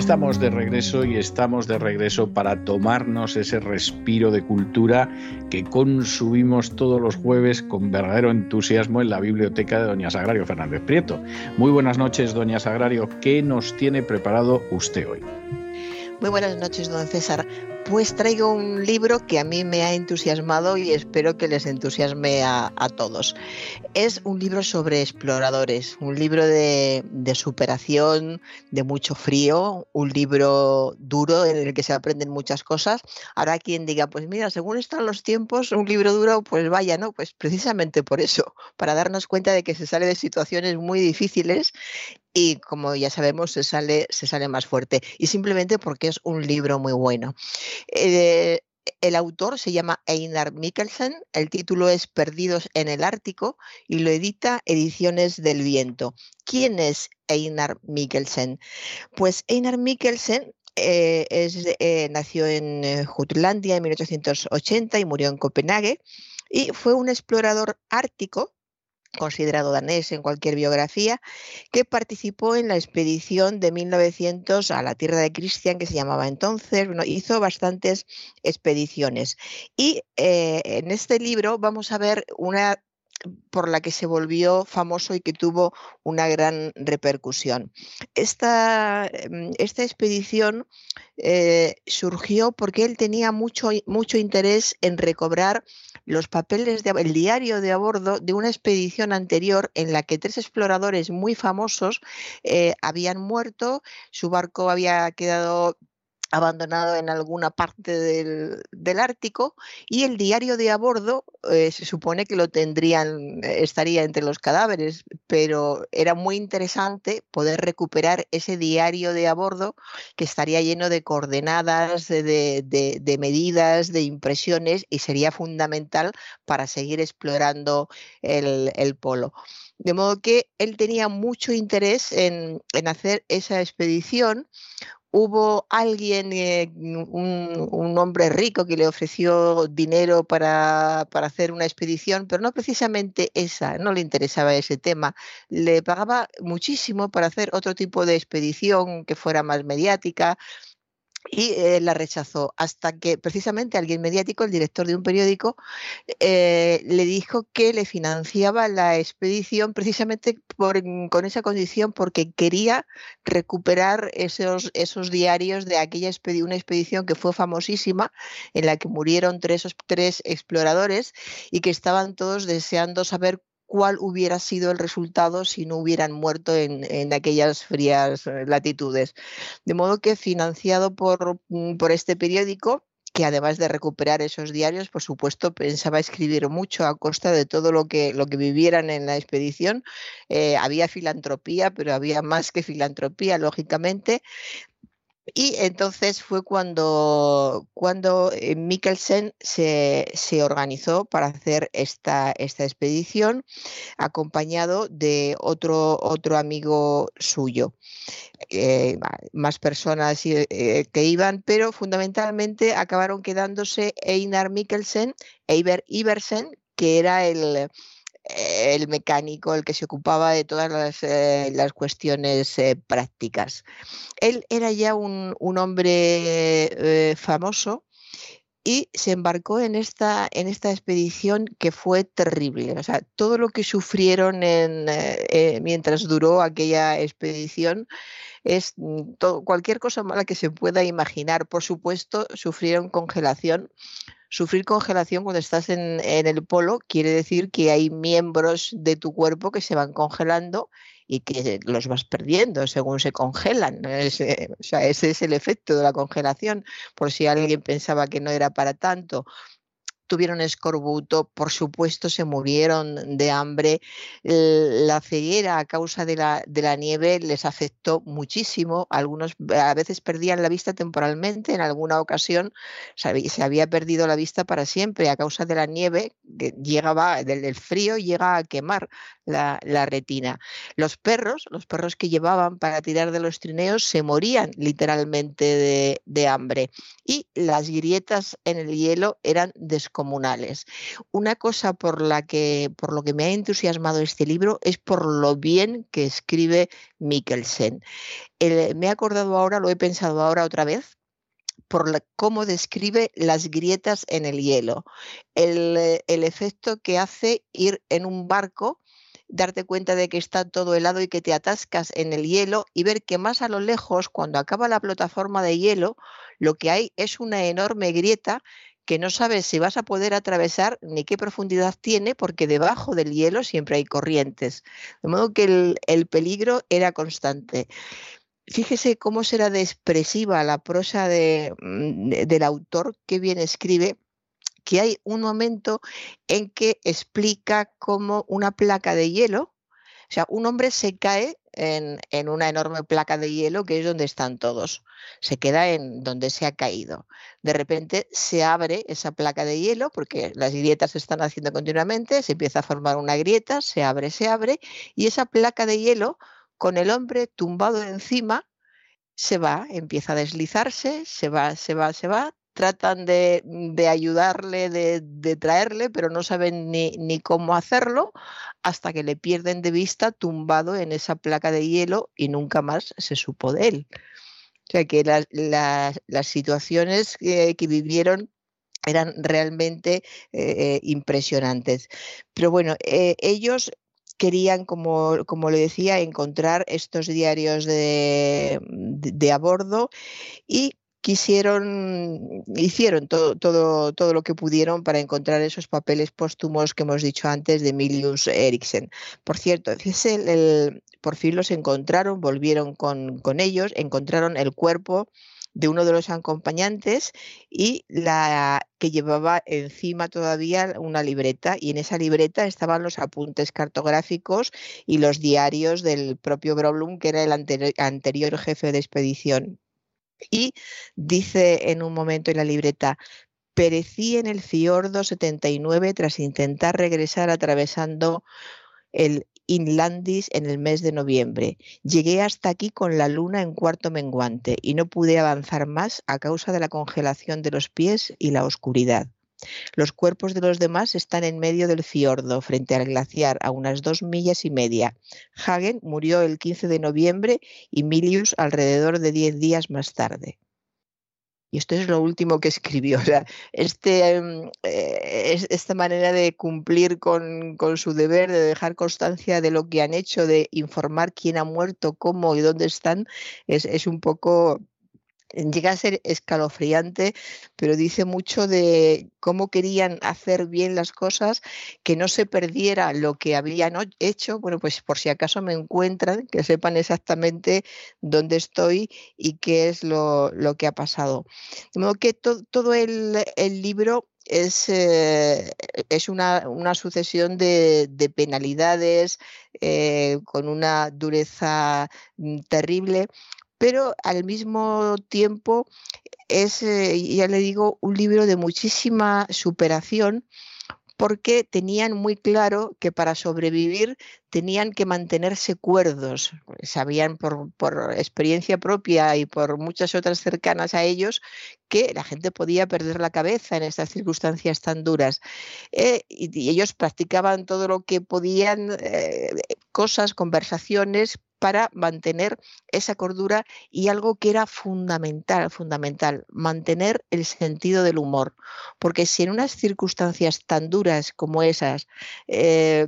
Estamos de regreso y estamos de regreso para tomarnos ese respiro de cultura que consumimos todos los jueves con verdadero entusiasmo en la biblioteca de Doña Sagrario Fernández Prieto. Muy buenas noches, Doña Sagrario. ¿Qué nos tiene preparado usted hoy? Muy buenas noches, don César. Pues traigo un libro que a mí me ha entusiasmado y espero que les entusiasme a, todos. Es un libro sobre exploradores, un libro de, superación, de mucho frío, un libro duro en el que se aprenden muchas cosas. Ahora quien diga, pues mira, según están los tiempos, un libro duro, pues vaya, ¿no? Pues precisamente por eso, para darnos cuenta de que se sale de situaciones muy difíciles y como ya sabemos se sale, se sale más fuerte y simplemente porque es un libro muy bueno. Eh, el autor se llama Einar Mikkelsen, el título es Perdidos en el Ártico y lo edita Ediciones del Viento. ¿Quién es Einar Mikkelsen? Pues Einar Mikkelsen eh, eh, nació en Jutlandia en 1880 y murió en Copenhague y fue un explorador ártico considerado danés en cualquier biografía, que participó en la expedición de 1900 a la tierra de Cristian, que se llamaba entonces, hizo bastantes expediciones. Y eh, en este libro vamos a ver una por la que se volvió famoso y que tuvo una gran repercusión. Esta, em, esta expedición eh, surgió porque él tenía mucho, mucho interés en recobrar los papeles del diario de a bordo de una expedición anterior en la que tres exploradores muy famosos eh, habían muerto, su barco había quedado abandonado en alguna parte del, Ártico y el diario de a bordo eh, se supone que lo tendrían, eh, estaría entre los cadáveres, pero era muy interesante poder recuperar ese diario de a bordo que estaría lleno de coordenadas, de, medidas, de impresiones y sería fundamental para seguir explorando el, polo. De modo que él tenía mucho interés en, en hacer esa expedición, hubo alguien, eh, un, hombre rico que le ofreció dinero para, para, hacer una expedición, pero no precisamente esa, no le interesaba ese tema. Le pagaba muchísimo para hacer otro tipo de expedición que fuera más mediática, y eh, la rechazó hasta que precisamente alguien mediático, el director de un periódico, eh, le dijo que le financiaba la expedición precisamente con esa condición porque quería recuperar esos, esos diarios de aquella expedición, una expedición que fue famosísima, en la que murieron tres, tres exploradores y que estaban todos deseando saber cuál hubiera sido el resultado si no hubieran muerto en, aquellas frías eh, latitudes. De modo que financiado por, mm, por este periódico, que además de recuperar esos diarios, por supuesto, pensaba escribir mucho a costa de todo lo que, lo que vivieran en la expedición. Eh, había filantropía, pero había más que filantropía, lógicamente. Y entonces fue cuando, cuando eh, Mikkelsen se, organizó para hacer esta, esta expedición, acompañado de otro, otro amigo suyo. Eh, más personas eh, que iban, pero fundamentalmente acabaron quedándose Einar Mikkelsen, Eiber Iversen, que era el, el mecánico, el que se ocupaba de todas las, eh, cuestiones eh, prácticas. Él era ya un, hombre eh, famoso y se embarcó en esta, en esta expedición que fue terrible. O sea, todo lo que sufrieron en, mientras duró aquella expedición es mm, cualquier cosa mala que se pueda imaginar. Por supuesto, sufrieron congelación Sufrir congelación cuando estás en, el polo quiere decir que hay miembros de tu cuerpo que se van congelando y que los vas perdiendo según se congelan. Ese, o sea, ese es el efecto de la congelación, por si alguien pensaba que no era para tanto. Tuvieron escorbuto, por supuesto se murieron de hambre. La ceguera a causa de la, de la, nieve les afectó muchísimo. Algunos a veces perdían la vista temporalmente, en alguna ocasión se había perdido la vista para siempre a causa de la nieve que llegaba, del frío llega a quemar la, retina. Los perros, los perros que llevaban para tirar de los trineos se morían literalmente de, de hambre y las grietas en el hielo eran desconocidas comunales. Una cosa por la que por lo que me ha entusiasmado este libro es por lo bien que escribe Mikkelsen. me he acordado ahora, lo he pensado ahora otra vez, por cómo describe las grietas en el hielo, el, el, efecto que hace ir en un barco, darte cuenta de que está todo helado y que te atascas en el hielo y ver que más a lo lejos, cuando acaba la plataforma de hielo, lo que hay es una enorme grieta que no sabes si vas a poder atravesar ni qué profundidad tiene, porque debajo del hielo siempre hay corrientes. De modo que el, peligro era constante. Fíjese cómo será de expresiva la prosa mm, del autor, que bien escribe, que hay un momento en que explica cómo una placa de hielo, o sea, un hombre se cae en, una enorme placa de hielo que es donde están todos. Se queda en donde se ha caído. De repente se abre esa placa de hielo porque las grietas se están haciendo continuamente, se empieza a formar una grieta, se abre, se abre y esa placa de hielo con el hombre tumbado encima se va, empieza a deslizarse, se va, se va, se va, tratan de, ayudarle, de, traerle, pero no saben ni, ni, cómo hacerlo hasta que le pierden de vista tumbado en esa placa de hielo y nunca más se supo de él. O sea que las situaciones que, vivieron eran realmente eh, impresionantes. Pero bueno, eh, ellos querían, como, como, le decía, encontrar estos diarios de, de, a bordo y quisieron, hicieron todo, todo, todo lo que pudieron para encontrar esos papeles póstumos que hemos dicho antes de Milius Eriksen. Por cierto, el, por fin los encontraron, volvieron con, con ellos, encontraron el cuerpo de uno de los acompañantes y la que llevaba encima todavía una libreta y en esa libreta estaban los apuntes cartográficos y los diarios del propio Groblum que era el anterior jefe de expedición. Y dice en un momento en la libreta, perecí en el fiordo 79 tras intentar regresar atravesando el Inlandis en el mes de noviembre. Llegué hasta aquí con la luna en cuarto menguante y no pude avanzar más a causa de la congelación de los pies y la oscuridad. Los cuerpos de los demás están en medio del fiordo, frente al glaciar, a unas dos millas y media. Hagen murió el 15 de noviembre y Milius alrededor de diez días más tarde. Y esto es lo último que escribió. este, em, eh, esta manera de cumplir con, su deber, de dejar constancia de lo que han hecho, de informar quién ha muerto, cómo y dónde están, es un poco llega a ser escalofriante, pero dice mucho de cómo querían hacer bien las cosas, que no se perdiera lo que habían hecho, bueno, pues por si acaso me encuentran, que sepan exactamente dónde estoy y qué es lo, que ha pasado. De modo que todo el, libro es, eh, es una, sucesión de, penalidades eh, con una dureza mm, terrible, pero al mismo tiempo es, eh, ya le digo, un libro de muchísima superación porque tenían muy claro que para sobrevivir tenían que mantenerse cuerdos. Sabían por, experiencia propia y por muchas otras cercanas a ellos que la gente podía perder la cabeza en estas circunstancias tan duras. Eh, y, ellos practicaban todo lo que podían, eh, cosas, conversaciones para mantener esa cordura y algo que era fundamental, fundamental, mantener el sentido del humor. Porque si en unas circunstancias tan duras como esas eh,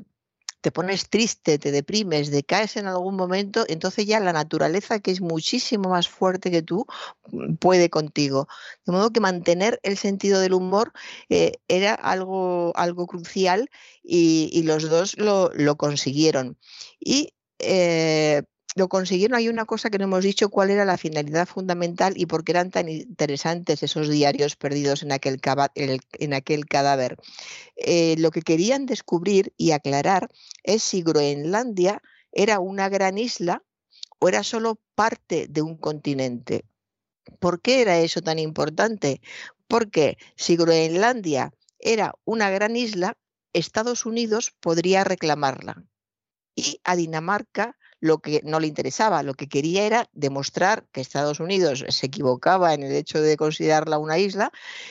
te pones triste, te deprimes, decaes en algún momento, entonces ya la naturaleza, que es muchísimo más fuerte que tú, mm, puede contigo. De modo que mantener el sentido del humor eh, era algo, algo crucial y, los dos lo, consiguieron. Y eh, lo consiguieron. Hay una cosa que no hemos dicho, cuál era la finalidad fundamental y por qué eran tan interesantes esos diarios perdidos en aquel, cadáver. Eh, lo que querían descubrir y aclarar es si Groenlandia era una gran isla o era solo parte de un continente. ¿Por qué era eso tan importante? Porque si Groenlandia era una gran isla, Estados Unidos podría reclamarla y a Dinamarca lo que no le interesaba, lo que quería era demostrar que Estados Unidos se equivocaba en el hecho de considerarla una isla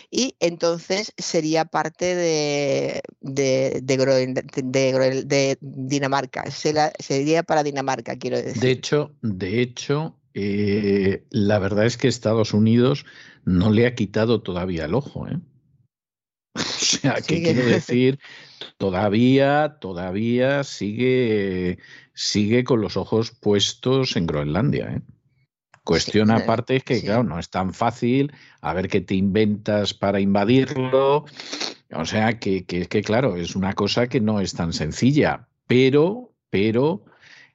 y entonces sería parte de, de, de, Dinamarca, sería para Dinamarca, quiero decir. De hecho, de hecho eh, la verdad es que Estados Unidos no le ha quitado todavía el ojo. ¿eh? O sea, ¿qué quiero decir? Todavía, todavía sigue, sigue con los ojos puestos en Groenlandia. ¿eh? Cuestión aparte es que, claro, no es tan fácil a ver qué te inventas para invadirlo. O sea, que, que, que claro, es una cosa que no es tan sencilla, pero, pero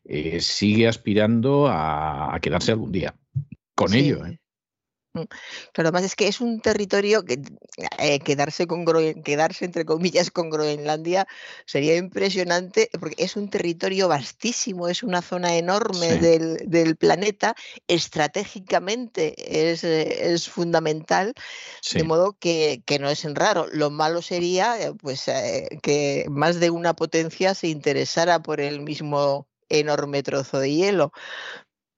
eh, sigue aspirando a, quedarse algún día con ello. ¿eh? Mm. Pero además es que es un territorio que eh, quedarse, con quedarse entre comillas con Groenlandia sería impresionante porque es un territorio vastísimo, es una zona enorme del, planeta, estratégicamente es, es fundamental, de modo que, que, no es raro. Lo malo sería pues que más de una potencia se interesara por el mismo enorme trozo de hielo.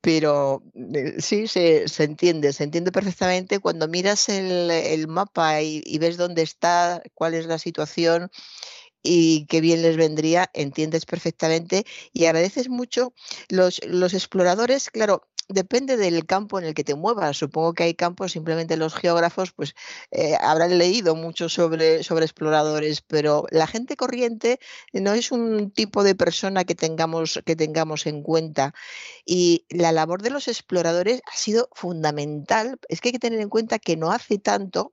Pero eh, sí, se, entiende, se entiende perfectamente cuando miras el, mapa y, ves dónde está, cuál es la situación y qué bien les vendría, entiendes perfectamente y agradeces mucho. Los, los exploradores, claro, depende del campo en el que te muevas. Supongo que hay campos, simplemente los geógrafos pues eh, habrán leído mucho sobre, sobre exploradores, pero la gente corriente no es un tipo de persona que tengamos, que tengamos en cuenta. Y la labor de los exploradores ha sido fundamental. Es que hay que tener en cuenta que no hace tanto,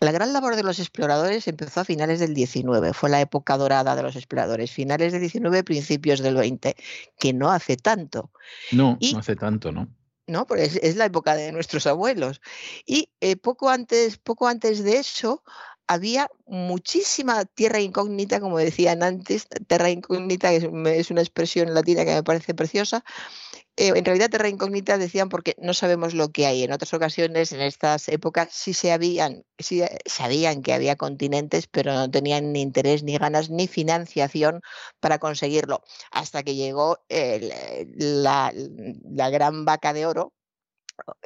la gran labor de los exploradores empezó a finales del 19, fue la época dorada de los exploradores, finales del 19, principios del 20, que no hace tanto. No, no hace tanto, ¿no? ¿no? Porque es, la época de nuestros abuelos. Y eh, poco, antes, poco antes de eso había muchísima tierra incógnita, como decían antes, tierra incógnita es, es una expresión latina que me parece preciosa, eh, en realidad terra incógnita decían porque no sabemos lo que hay. En otras ocasiones, en estas épocas, sí se habían, sí sabían que había continentes, pero no tenían ni interés, ni ganas, ni financiación para conseguirlo. Hasta que llegó la, la gran vaca de oro,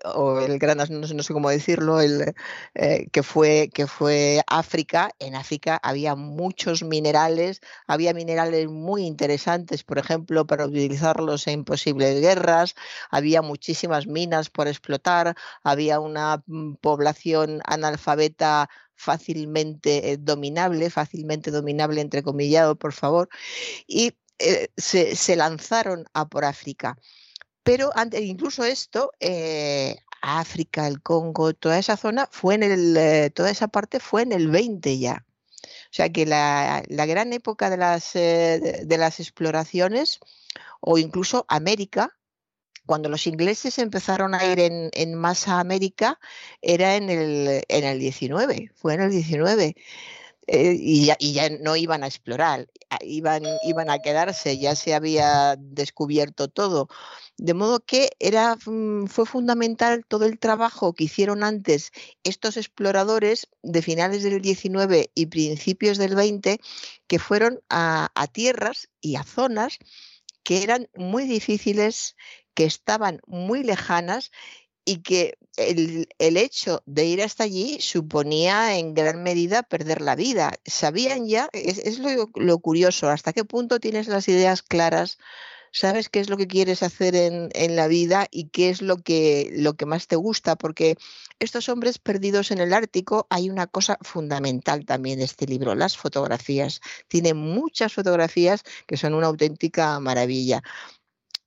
o el gran, no sé, no sé cómo decirlo, el, eh, que, fue, que fue África. En África había muchos minerales, había minerales muy interesantes, por ejemplo, para utilizarlos en posibles guerras, había muchísimas minas por explotar, había una mm, población analfabeta fácilmente eh, dominable, fácilmente dominable entrecomillado, por favor, y eh, se, se lanzaron a por África. Pero antes, incluso esto, eh, África, el Congo, toda esa zona fue en el, eh, toda esa parte fue en el 20 ya. O sea que la, gran época de las, eh, de, las exploraciones, o incluso América, cuando los ingleses empezaron a ir en, en masa a América, era en el, en el 19, fue en el 19. Y, ya, y, ya, no iban a explorar, iban, iban a quedarse, ya se había descubierto todo. De modo que era, mm, fue fundamental todo el trabajo que hicieron antes estos exploradores de finales del 19 y principios del 20, que fueron a, tierras y a zonas que eran muy difíciles, que estaban muy lejanas y que el, hecho de ir hasta allí suponía en gran medida perder la vida. Sabían ya, es, lo, lo, curioso, hasta qué punto tienes las ideas claras sabes qué es lo que quieres hacer en, la vida y qué es lo que, lo que más te gusta, porque estos hombres perdidos en el Ártico hay una cosa fundamental también de este libro, las fotografías. Tiene muchas fotografías que son una auténtica maravilla.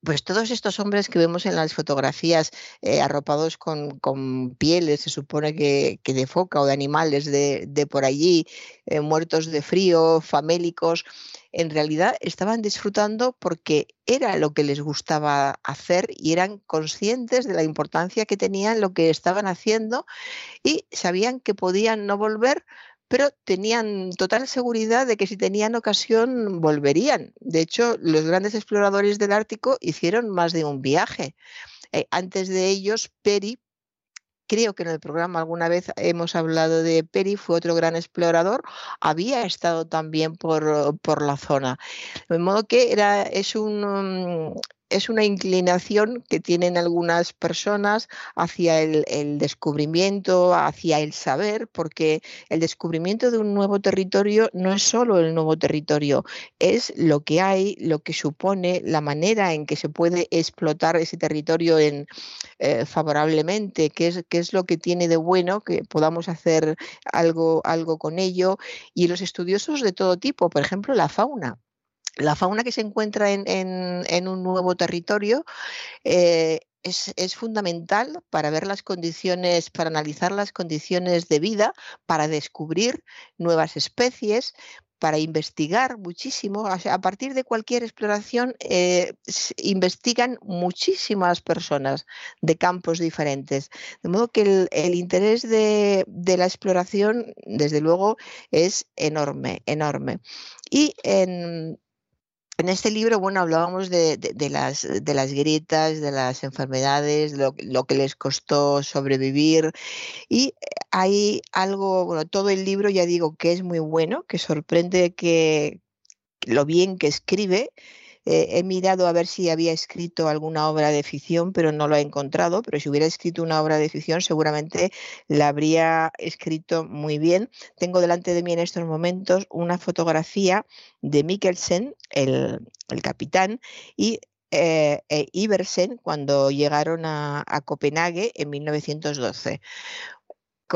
Pues todos estos hombres que vemos en las fotografías eh, arropados con, pieles, se supone que, de foca o de animales de, por allí, eh, muertos de frío, famélicos, en realidad estaban disfrutando porque era lo que les gustaba hacer y eran conscientes de la importancia que tenían lo que estaban haciendo y sabían que podían no volver, pero tenían total seguridad de que si tenían ocasión volverían. De hecho, los grandes exploradores del Ártico hicieron más de un viaje. Eh, antes de ellos, Peri, creo que en el programa alguna vez hemos hablado de Peri, fue otro gran explorador, había estado también por, por la zona. De modo que era, es un, es una inclinación que tienen algunas personas hacia el, descubrimiento, hacia el saber, porque el descubrimiento de un nuevo territorio no es solo el nuevo territorio, es lo que hay, lo que supone, la manera en que se puede explotar ese territorio eh, favorablemente, qué es, qué es lo que tiene de bueno, que podamos hacer algo, algo con ello. Y los estudiosos de todo tipo, por ejemplo, la fauna la fauna que se encuentra en, un nuevo territorio eh, es, fundamental para ver las condiciones, para analizar las condiciones de vida, para descubrir nuevas especies, para investigar muchísimo. a partir de cualquier exploración eh, investigan muchísimas personas de campos diferentes. De modo que el, interés de, de, la exploración, desde luego, es enorme, enorme. Y en, en este libro, bueno, hablábamos de, las, de las grietas, de las enfermedades, lo, lo, que les costó sobrevivir. Y hay algo, bueno, todo el libro ya digo que es muy bueno, que sorprende que lo bien que escribe eh, he mirado a ver si había escrito alguna obra de ficción, pero no lo he encontrado. Pero si hubiera escrito una obra de ficción, seguramente la habría escrito muy bien. Tengo delante de mí en estos momentos una fotografía de Mikkelsen, el, capitán, y eh, e Iversen cuando llegaron a, a, Copenhague en 1912.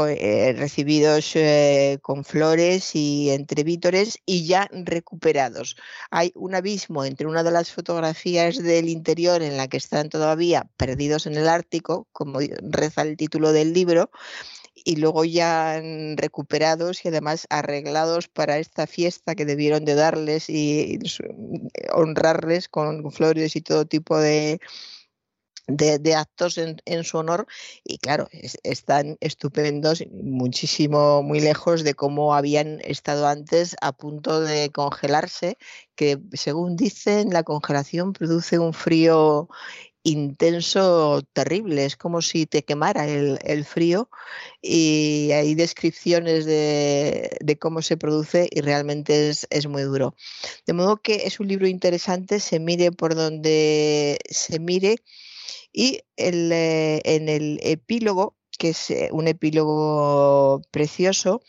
Eh, recibidos eh, con flores y entre vítores y ya recuperados. Hay un abismo entre una de las fotografías del interior en la que están todavía perdidos en el Ártico, como reza el título del libro, y luego ya recuperados y además arreglados para esta fiesta que debieron de darles y honrarles con flores y todo tipo de, de, actos en, su honor y claro, están estupendos, muchísimo, muy lejos de cómo habían estado antes a punto de congelarse, que según dicen la congelación produce un frío intenso, terrible, es como si te quemara el, frío y hay descripciones de, cómo se produce y realmente es, es, muy duro. De modo que es un libro interesante, se mire por donde se mire y eh, en el epílogo, que es eh, un epílogo precioso,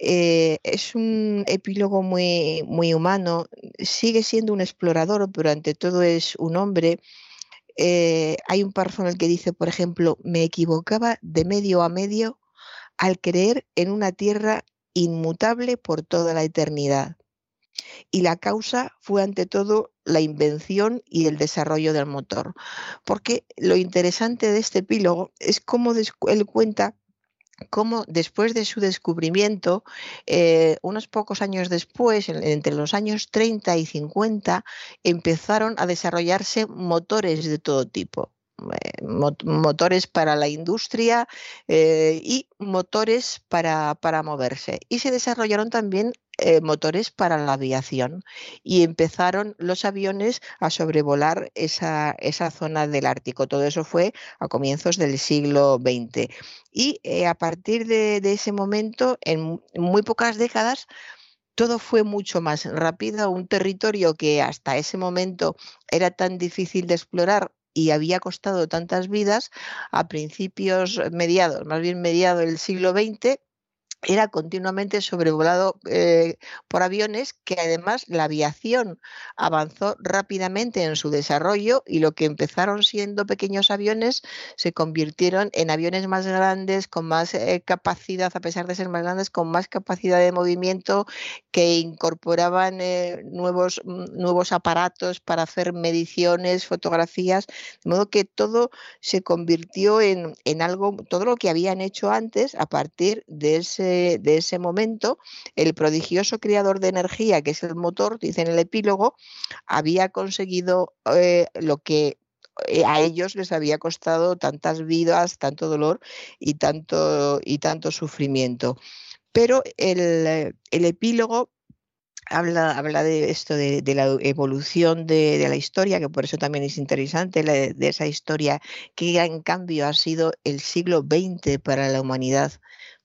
eh, es un epílogo muy, muy humano, sigue siendo un explorador, pero ante todo es un hombre. hay un párrafo en el que dice, por ejemplo, me equivocaba de medio a medio al creer en una tierra inmutable por toda la eternidad. Y la causa fue ante todo la invención y el desarrollo del motor. Porque lo interesante de este epílogo es cómo él cuenta cómo después de su descubrimiento, eh, unos pocos años después, entre los años 30 y 50, empezaron a desarrollarse motores de todo tipo. Eh, motores para la industria eh, y motores para, para, moverse. Y se desarrollaron también eh, motores para la aviación y empezaron los aviones a sobrevolar esa, esa, zona del Ártico. Todo eso fue a comienzos del siglo XX. Y a partir de, de ese momento, en muy pocas décadas, todo fue mucho más rápido. Un territorio que hasta ese momento era tan difícil de explorar y había costado tantas vidas a principios, mediados, más bien mediados del siglo XX, era continuamente sobrevolado eh, por aviones que además la aviación avanzó rápidamente en su desarrollo y lo que empezaron siendo pequeños aviones se convirtieron en aviones más grandes, con más eh, capacidad, a pesar de ser más grandes, con más capacidad de movimiento, que incorporaban eh, nuevos, mm, nuevos aparatos para hacer mediciones, fotografías, de modo que todo se convirtió en, en algo, todo lo que habían hecho antes a partir de ese de, ese momento, el prodigioso creador de energía, que es el motor, dice en el epílogo, había conseguido eh, lo que eh, a ellos les había costado tantas vidas, tanto dolor y tanto, y tanto sufrimiento. Pero el, epílogo habla, habla de esto, de, la evolución de, la historia, que por eso también es interesante, de esa historia que en cambio ha sido el siglo XX para la humanidad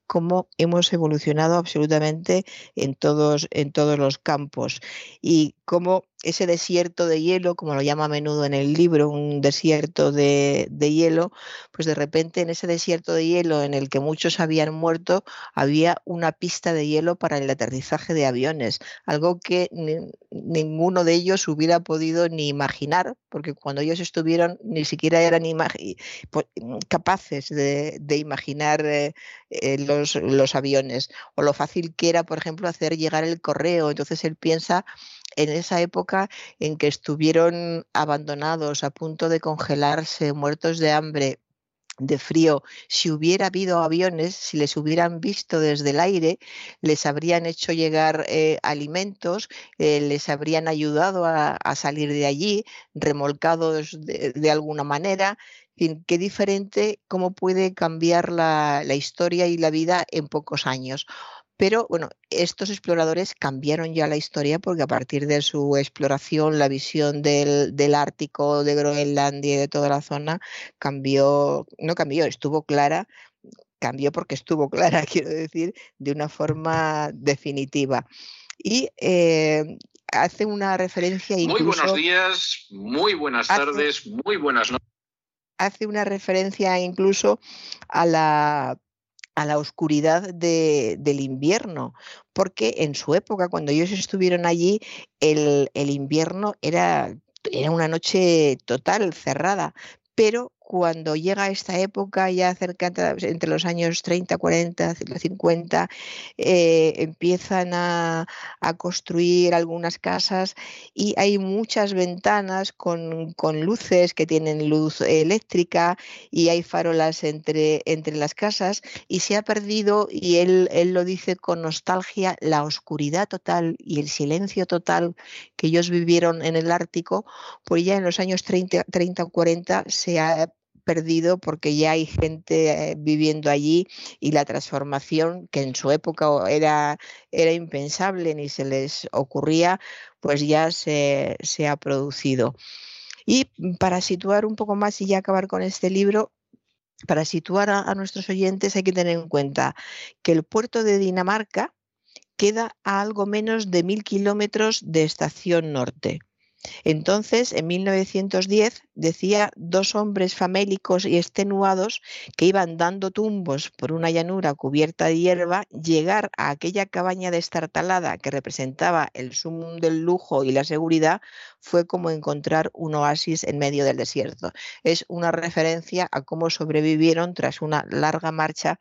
cómo hemos evolucionado absolutamente en todos, en todos los campos y cómo ese desierto de hielo, como lo llama a menudo en el libro, un desierto de, hielo, pues de repente en ese desierto de hielo en el que muchos habían muerto, había una pista de hielo para el aterrizaje de aviones, algo que ninguno de ellos hubiera podido ni imaginar, porque cuando ellos estuvieron ni siquiera eran pues, capaces de, imaginar eh, eh, los, los aviones, o lo fácil que era, por ejemplo, hacer llegar el correo. Entonces él piensa en esa época en que estuvieron abandonados, a punto de congelarse, muertos de hambre, de frío, si hubiera habido aviones, si les hubieran visto desde el aire, les habrían hecho llegar eh, alimentos, eh, les habrían ayudado a, salir de allí, remolcados de, alguna manera. qué diferente, cómo puede cambiar la, la historia y la vida en pocos años. Pero bueno, estos exploradores cambiaron ya la historia porque a partir de su exploración, la visión del, Ártico, de Groenlandia y de toda la zona cambió, no cambió, estuvo clara, cambió porque estuvo clara, quiero decir, de una forma definitiva. Y eh, hace una referencia incluso, Muy buenos días, muy buenas tardes, muy buenas noches. Hace una referencia incluso a la a la oscuridad del invierno, porque en su época, cuando ellos estuvieron allí, el, el invierno era, era una noche total, cerrada, pero cuando llega esta época, ya cerca entre los años 30, 40, 50, empiezan a, construir algunas casas y hay muchas ventanas con, luces que tienen luz eléctrica y hay farolas entre, entre las casas y se ha perdido, y él, él lo dice con nostalgia, la oscuridad total y el silencio total que ellos vivieron en el Ártico, pues ya en los años 30, 30 o 40 se ha perdido porque ya hay gente eh, viviendo allí y la transformación que en su época era, era impensable ni se les ocurría, pues ya se, ha producido. Y para situar un poco más y ya acabar con este libro, para situar a, a, nuestros oyentes hay que tener en cuenta que el puerto de Dinamarca queda a algo menos de mil kilómetros de estación norte. Entonces, en 1910, decía dos hombres famélicos y extenuados que iban dando tumbos por una llanura cubierta de hierba, llegar a aquella cabaña destartalada que representaba el sumum del lujo y la seguridad fue como encontrar un oasis en medio del desierto. Es una referencia a cómo sobrevivieron tras una larga marcha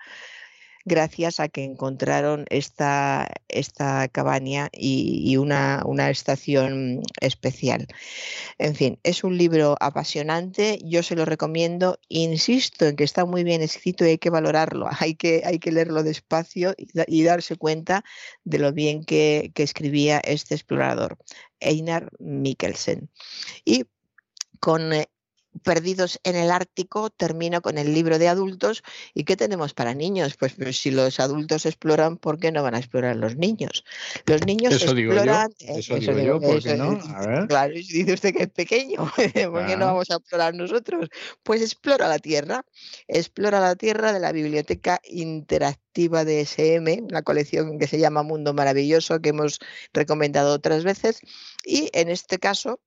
gracias a que encontraron esta, esta cabaña y, una, una, estación especial. En fin, es un libro apasionante, yo se lo recomiendo, insisto en que está muy bien escrito y hay que valorarlo, hay que, hay que leerlo despacio y, darse cuenta de lo bien que, que escribía este explorador, Einar Mikkelsen. Y con eh, Perdidos en el Ártico, termino con el libro de adultos. ¿Y qué tenemos para niños? Pues, pues, si los adultos exploran, ¿por qué no van a explorar los niños? Los niños exploran. eso, digo yo, ¿por qué no? Claro, dice usted que es pequeño, ¿por qué no vamos a explorar nosotros? Pues explora la Tierra. Explora la Tierra de la Biblioteca Interactiva de SM, una colección que se llama Mundo Maravilloso, que hemos recomendado otras veces. Y en este caso,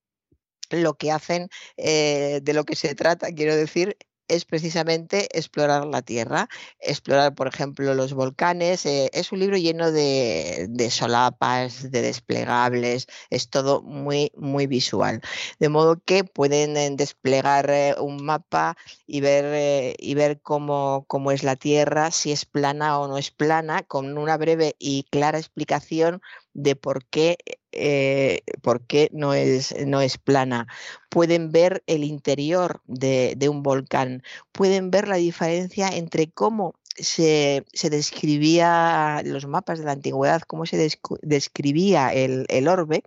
lo que hacen, eh, de lo que se trata, quiero decir, es precisamente explorar la Tierra, explorar, por ejemplo, los volcanes. Eh, es un libro lleno de, solapas, de desplegables, es todo muy, muy visual. De modo que pueden eh, desplegar un mapa y ver, y ver cómo, cómo es la Tierra, si es plana o no es plana, con una breve y clara explicación de por qué, eh, por qué no, es, no es plana. Pueden ver el interior de, un volcán, pueden ver la diferencia entre cómo se, describía los mapas de la antigüedad, cómo se describía el, el orbe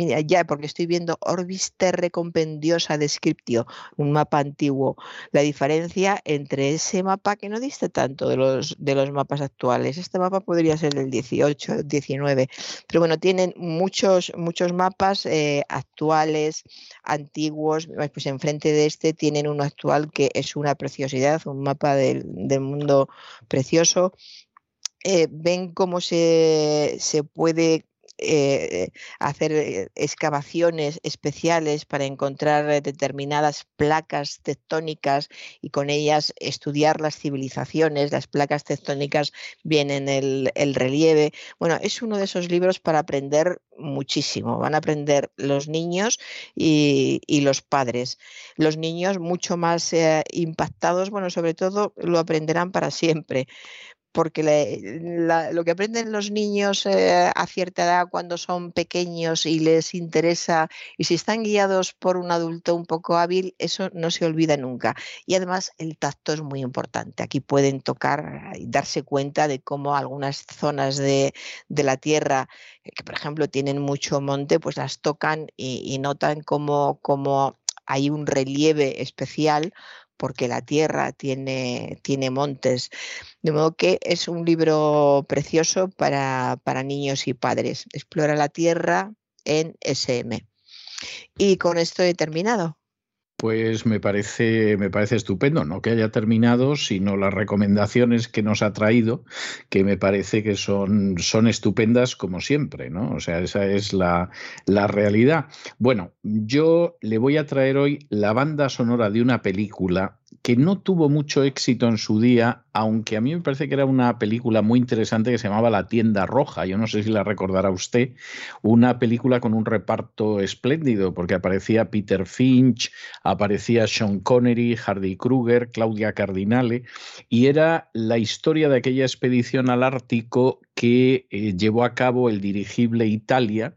Mira, ya, porque estoy viendo Orbis Terre Compendiosa Descriptio, un mapa antiguo. La diferencia entre ese mapa que no diste tanto de los, de los mapas actuales. Este mapa podría ser del 18, 19. Pero bueno, tienen muchos, muchos mapas eh, actuales, antiguos. Pues enfrente de este tienen uno actual que es una preciosidad, un mapa del, mundo precioso. Eh, ven cómo se, se puede eh, hacer eh, excavaciones especiales para encontrar determinadas placas tectónicas y con ellas estudiar las civilizaciones. Las placas tectónicas vienen el, el relieve. Bueno, es uno de esos libros para aprender muchísimo. Van a aprender los niños y, los padres. Los niños mucho más eh, impactados, bueno, sobre todo lo aprenderán para siempre porque lo que aprenden los niños eh, a cierta edad cuando son pequeños y les interesa, y si están guiados por un adulto un poco hábil, eso no se olvida nunca. Y además el tacto es muy importante. Aquí pueden tocar y darse cuenta de cómo algunas zonas de, la Tierra, eh, que por ejemplo tienen mucho monte, pues las tocan y, notan cómo, cómo hay un relieve especial porque la tierra tiene, tiene montes. De modo que es un libro precioso para, para niños y padres. Explora la tierra en SM. Y con esto he terminado. Pues me parece, me parece estupendo, no que haya terminado, sino las recomendaciones que nos ha traído, que me parece que son, son estupendas como siempre, ¿no? O sea, esa es la, la realidad. Bueno, yo le voy a traer hoy la banda sonora de una película que no tuvo mucho éxito en su día, aunque a mí me parece que era una película muy interesante que se llamaba La tienda roja. Yo no sé si la recordará usted, una película con un reparto espléndido, porque aparecía Peter Finch, aparecía Sean Connery, Hardy Kruger, Claudia Cardinale, y era la historia de aquella expedición al Ártico que eh, llevó a cabo el dirigible Italia,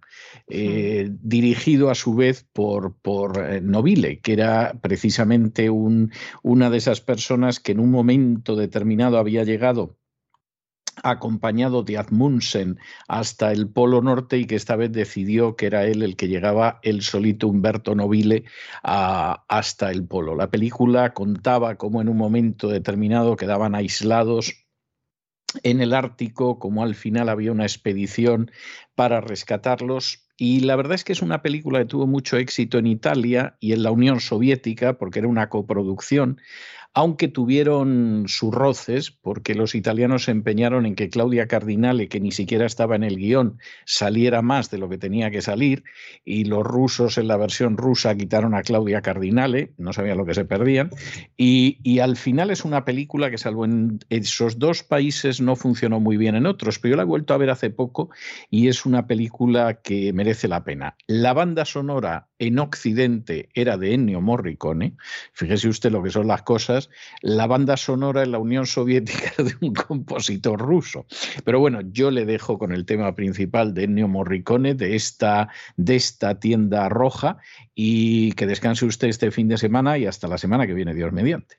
eh, dirigido a su vez por, por eh, Nobile, que era precisamente un, una de esas personas que en un momento determinado había llegado acompañado de Admundsen hasta el Polo Norte y que esta vez decidió que era él el que llegaba, el solito Humberto Nobile, hasta el Polo. La película contaba cómo en un momento determinado quedaban aislados en el Ártico, como al final había una expedición para rescatarlos. Y la verdad es que es una película que tuvo mucho éxito en Italia y en la Unión Soviética, porque era una coproducción aunque tuvieron sus roces, porque los italianos se empeñaron en que Claudia Cardinale, que ni siquiera estaba en el guion, saliera más de lo que tenía que salir, y los rusos en la versión rusa quitaron a Claudia Cardinale, no sabían lo que se perdían, y, y al final es una película que salvo en esos dos países no funcionó muy bien en otros, pero yo la he vuelto a ver hace poco y es una película que merece la pena. La banda sonora en Occidente era de Ennio Morricone, fíjese usted lo que son las cosas, la banda sonora en la Unión Soviética de un compositor ruso. Pero bueno, yo le dejo con el tema principal de Ennio Morricone, de esta, de esta tienda roja, y que descanse usted este fin de semana y hasta la semana que viene, Dios mediante.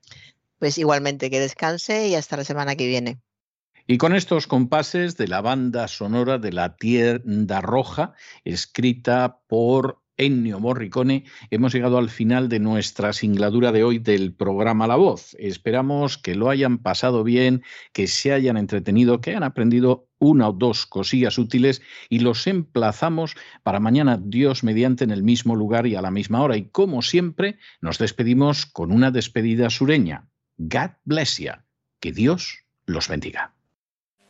Pues igualmente que descanse y hasta la semana que viene. Y con estos compases de la banda sonora de la tienda roja, escrita por Ennio Morricone, hemos llegado al final de nuestra singladura de hoy del programa La Voz. Esperamos que lo hayan pasado bien, que se hayan entretenido, que hayan aprendido una o dos cosillas útiles y los emplazamos para mañana, Dios mediante, en el mismo lugar y a la misma hora. Y como siempre, nos despedimos con una despedida sureña. God bless you. Que Dios los bendiga.